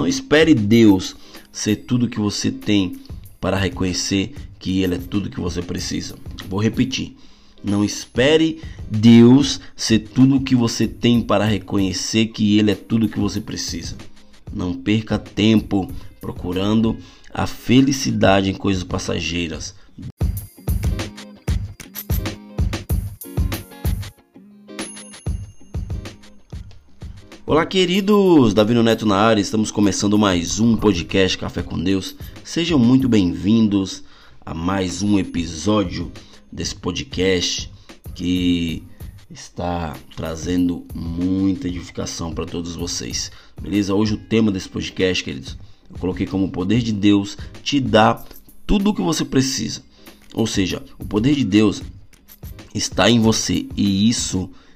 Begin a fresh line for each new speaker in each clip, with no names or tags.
Não espere Deus ser tudo que você tem para reconhecer que Ele é tudo que você precisa. Vou repetir. Não espere Deus ser tudo que você tem para reconhecer que Ele é tudo que você precisa. Não perca tempo procurando a felicidade em coisas passageiras. Olá, queridos! Davi Neto na área, estamos começando mais um podcast Café com Deus. Sejam muito bem-vindos a mais um episódio desse podcast que está trazendo muita edificação para todos vocês. Beleza? Hoje o tema desse podcast, queridos, eu coloquei como o poder de Deus te dá tudo o que você precisa. Ou seja, o poder de Deus está em você e isso é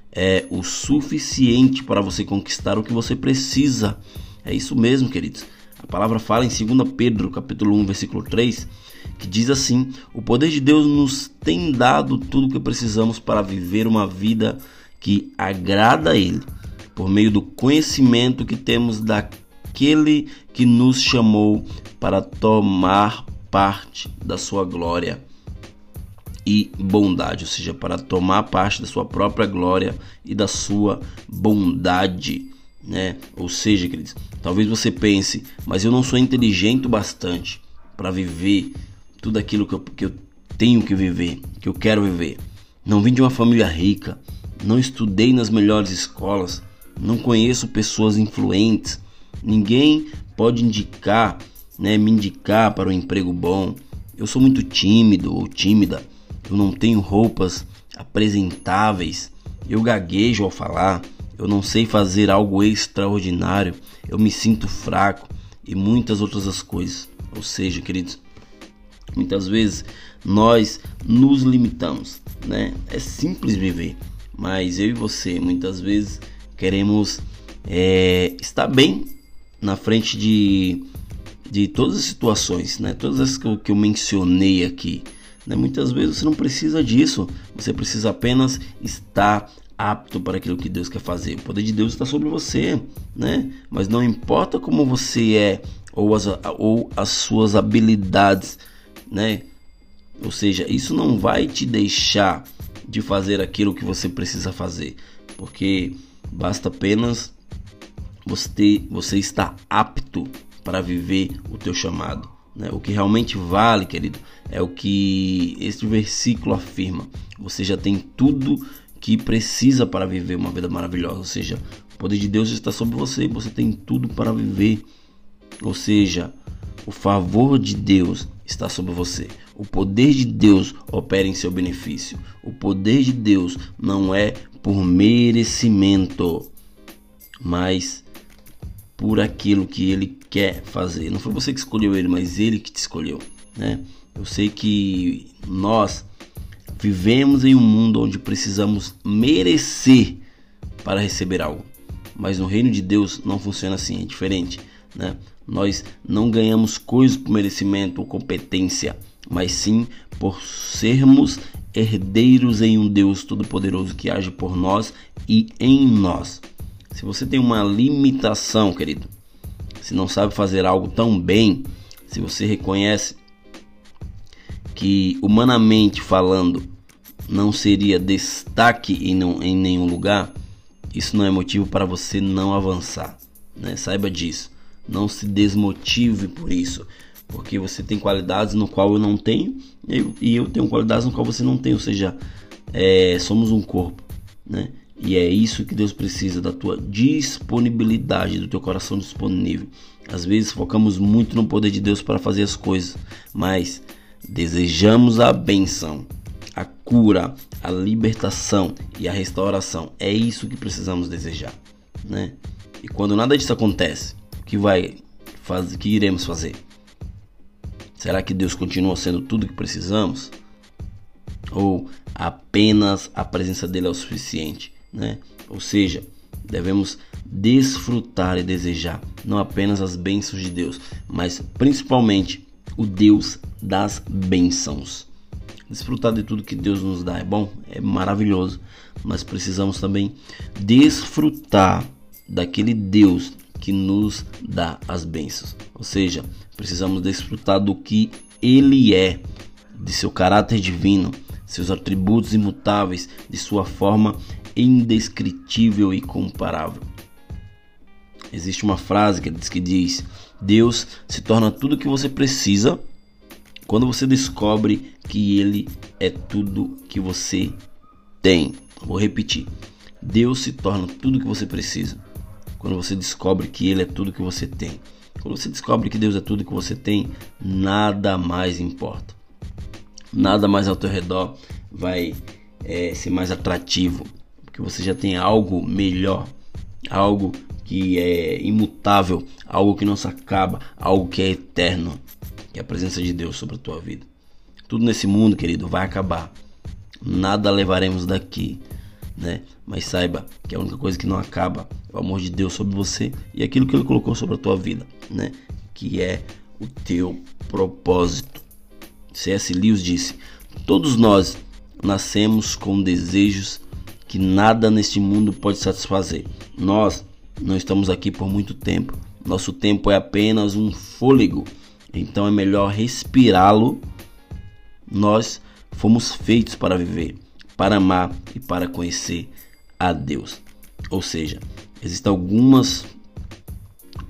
o suficiente para você conquistar o que você precisa. É isso mesmo, queridos. A palavra fala em 2 Pedro, capítulo 1, versículo 3, que diz assim: "O poder de Deus nos tem dado tudo o que precisamos para viver uma vida que agrada a ele, por meio do conhecimento que temos daquele que nos chamou para tomar parte da sua glória." E bondade, ou seja, para tomar parte da sua própria glória e da sua bondade, né? Ou seja, queridos, talvez você pense, mas eu não sou inteligente o bastante para viver tudo aquilo que eu, que eu tenho que viver, que eu quero viver. Não vim de uma família rica, não estudei nas melhores escolas, não conheço pessoas influentes, ninguém pode indicar, né, me indicar para um emprego bom. Eu sou muito tímido ou tímida eu não tenho roupas apresentáveis, eu gaguejo ao falar, eu não sei fazer algo extraordinário, eu me sinto fraco e muitas outras coisas. Ou seja, queridos, muitas vezes nós nos limitamos, né? É simples viver, mas eu e você muitas vezes queremos é, estar bem na frente de, de todas as situações, né? Todas as que eu, que eu mencionei aqui. Né? Muitas vezes você não precisa disso, você precisa apenas estar apto para aquilo que Deus quer fazer. O poder de Deus está sobre você, né? Mas não importa como você é ou as, ou as suas habilidades, né? Ou seja, isso não vai te deixar de fazer aquilo que você precisa fazer, porque basta apenas você, você estar apto para viver o teu chamado. Né? O que realmente vale, querido, é o que este versículo afirma. Você já tem tudo que precisa para viver uma vida maravilhosa. Ou seja, o poder de Deus está sobre você. Você tem tudo para viver. Ou seja, o favor de Deus está sobre você. O poder de Deus opera em seu benefício. O poder de Deus não é por merecimento, mas por aquilo que ele quer fazer. Não foi você que escolheu ele, mas ele que te escolheu, né? Eu sei que nós vivemos em um mundo onde precisamos merecer para receber algo. Mas no reino de Deus não funciona assim, é diferente, né? Nós não ganhamos coisas por merecimento ou competência, mas sim por sermos herdeiros em um Deus todo-poderoso que age por nós e em nós. Se você tem uma limitação, querido, se não sabe fazer algo tão bem, se você reconhece que humanamente falando não seria destaque em, não, em nenhum lugar, isso não é motivo para você não avançar. Né? Saiba disso. Não se desmotive por isso, porque você tem qualidades no qual eu não tenho e eu tenho qualidades no qual você não tem. Ou seja, é, somos um corpo, né? E é isso que Deus precisa, da tua disponibilidade, do teu coração disponível. Às vezes focamos muito no poder de Deus para fazer as coisas, mas desejamos a benção, a cura, a libertação e a restauração. É isso que precisamos desejar, né? E quando nada disso acontece, o que vai fazer, que iremos fazer? Será que Deus continua sendo tudo que precisamos? Ou apenas a presença dele é o suficiente? Né? Ou seja, devemos desfrutar e desejar não apenas as bênçãos de Deus, mas principalmente o Deus das bênçãos. Desfrutar de tudo que Deus nos dá é bom, é maravilhoso, mas precisamos também desfrutar daquele Deus que nos dá as bênçãos. Ou seja, precisamos desfrutar do que Ele é, de seu caráter divino, seus atributos imutáveis, de sua forma indescritível e comparável. Existe uma frase que diz que diz: Deus se torna tudo o que você precisa quando você descobre que ele é tudo que você tem. Vou repetir. Deus se torna tudo que você precisa quando você descobre que ele é tudo que você tem. Quando você descobre que Deus é tudo que você tem, nada mais importa. Nada mais ao teu redor vai é, ser mais atrativo, porque você já tem algo melhor, algo que é imutável, algo que não se acaba, algo que é eterno, que é a presença de Deus sobre a tua vida. Tudo nesse mundo, querido, vai acabar. Nada levaremos daqui, né? Mas saiba que a única coisa que não acaba é o amor de Deus sobre você e aquilo que ele colocou sobre a tua vida, né? Que é o teu propósito. C.S. Lewis disse: Todos nós nascemos com desejos que nada neste mundo pode satisfazer. Nós não estamos aqui por muito tempo. Nosso tempo é apenas um fôlego. Então é melhor respirá-lo. Nós fomos feitos para viver, para amar e para conhecer a Deus. Ou seja, existem algumas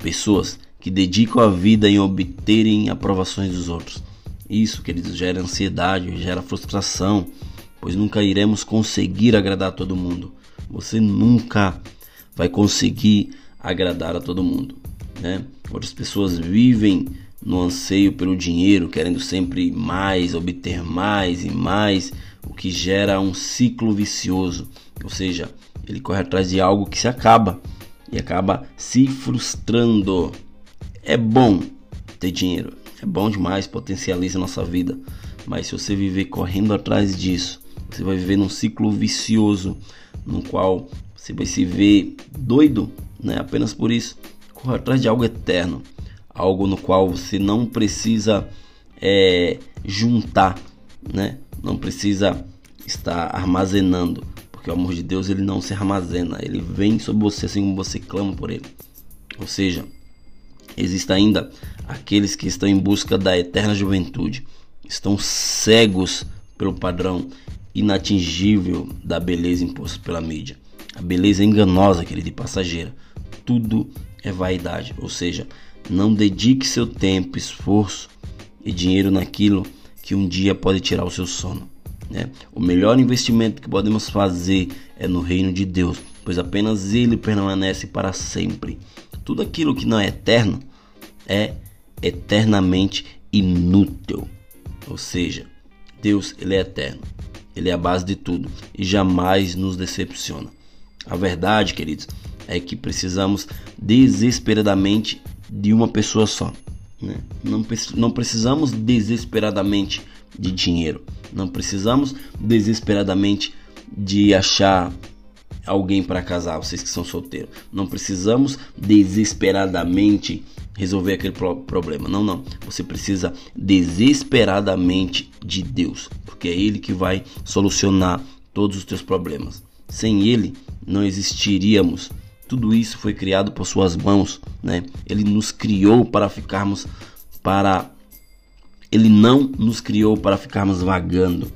pessoas que dedicam a vida em obterem aprovações dos outros. Isso, queridos, gera ansiedade, gera frustração, pois nunca iremos conseguir agradar a todo mundo. Você nunca vai conseguir agradar a todo mundo, né? Outras pessoas vivem no anseio pelo dinheiro, querendo sempre mais, obter mais e mais, o que gera um ciclo vicioso. Ou seja, ele corre atrás de algo que se acaba e acaba se frustrando. É bom ter dinheiro, é bom demais, potencializa nossa vida, mas se você viver correndo atrás disso, você vai viver num ciclo vicioso no qual você vai se ver doido, né? Apenas por isso. Corra atrás de algo eterno, algo no qual você não precisa é, juntar, né? Não precisa estar armazenando, porque o amor de Deus ele não se armazena, ele vem sobre você assim como você clama por ele. Ou seja, existe ainda aqueles que estão em busca da eterna juventude, estão cegos pelo padrão inatingível da beleza imposta pela mídia. A beleza é enganosa, querido, e passageira. Tudo é vaidade, ou seja, não dedique seu tempo, esforço e dinheiro naquilo que um dia pode tirar o seu sono. Né? O melhor investimento que podemos fazer é no reino de Deus, pois apenas Ele permanece para sempre. Tudo aquilo que não é eterno é eternamente inútil. Ou seja, Deus ele é eterno, Ele é a base de tudo e jamais nos decepciona. A verdade, queridos, é que precisamos desesperadamente de uma pessoa só. Né? Não, não precisamos desesperadamente de dinheiro. Não precisamos desesperadamente de achar alguém para casar, vocês que são solteiros. Não precisamos desesperadamente resolver aquele pro problema. Não, não. Você precisa desesperadamente de Deus, porque é Ele que vai solucionar todos os teus problemas. Sem Ele, não existiríamos. Tudo isso foi criado por suas mãos, né? Ele nos criou para ficarmos para ele não nos criou para ficarmos vagando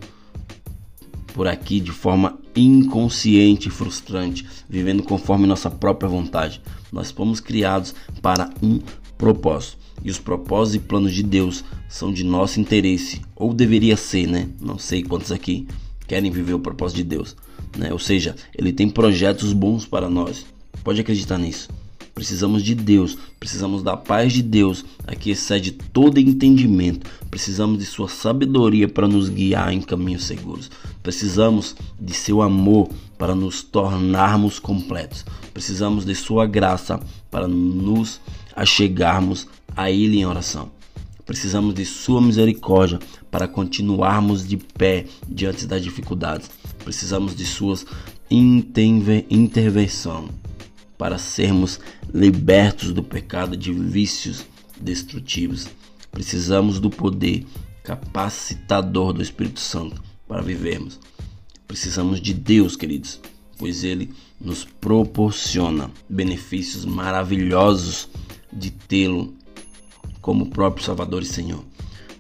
por aqui de forma inconsciente e frustrante, vivendo conforme nossa própria vontade. Nós fomos criados para um propósito. E os propósitos e planos de Deus são de nosso interesse, ou deveria ser, né? Não sei quantos aqui querem viver o propósito de Deus né? Ou seja, ele tem projetos bons para nós. Pode acreditar nisso. Precisamos de Deus, precisamos da paz de Deus, a que excede todo entendimento. Precisamos de sua sabedoria para nos guiar em caminhos seguros. Precisamos de seu amor para nos tornarmos completos. Precisamos de sua graça para nos achegarmos a ele em oração. Precisamos de Sua misericórdia para continuarmos de pé diante das dificuldades. Precisamos de Suas intervenção para sermos libertos do pecado de vícios destrutivos. Precisamos do poder capacitador do Espírito Santo para vivermos. Precisamos de Deus, queridos, pois ele nos proporciona benefícios maravilhosos de tê-lo como próprio Salvador e Senhor.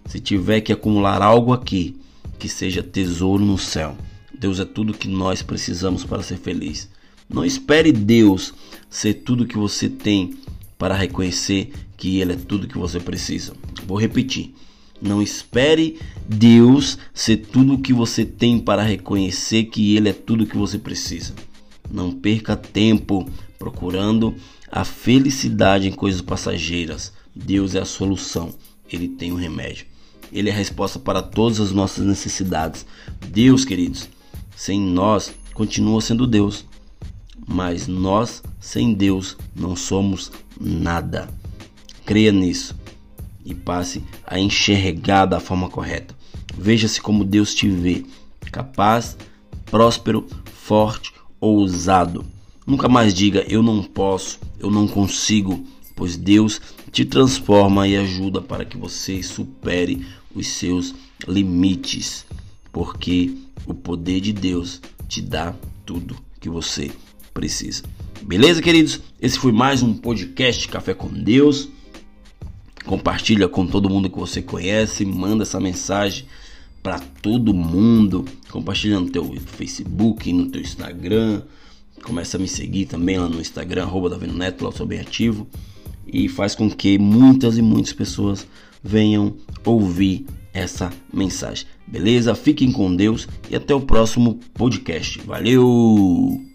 Se tiver que acumular algo aqui, que seja tesouro no céu. Deus é tudo que nós precisamos para ser feliz. Não espere Deus ser tudo que você tem para reconhecer que Ele é tudo que você precisa. Vou repetir. Não espere Deus ser tudo que você tem para reconhecer que Ele é tudo que você precisa. Não perca tempo procurando a felicidade em coisas passageiras. Deus é a solução, Ele tem o remédio. Ele é a resposta para todas as nossas necessidades. Deus, queridos, sem nós continua sendo Deus, mas nós sem Deus não somos nada. Creia nisso e passe a enxergar da forma correta. Veja-se como Deus te vê, capaz, próspero, forte, ousado. Nunca mais diga eu não posso, eu não consigo, pois Deus te transforma e ajuda para que você supere os seus limites, porque o poder de Deus te dá tudo que você precisa. Beleza, queridos? Esse foi mais um podcast Café com Deus. Compartilha com todo mundo que você conhece, manda essa mensagem para todo mundo. Compartilha no teu Facebook, no teu Instagram. Começa a me seguir também lá no Instagram, arroba Davino Neto, lá eu sou bem ativo. E faz com que muitas e muitas pessoas venham ouvir essa mensagem. Beleza? Fiquem com Deus e até o próximo podcast. Valeu!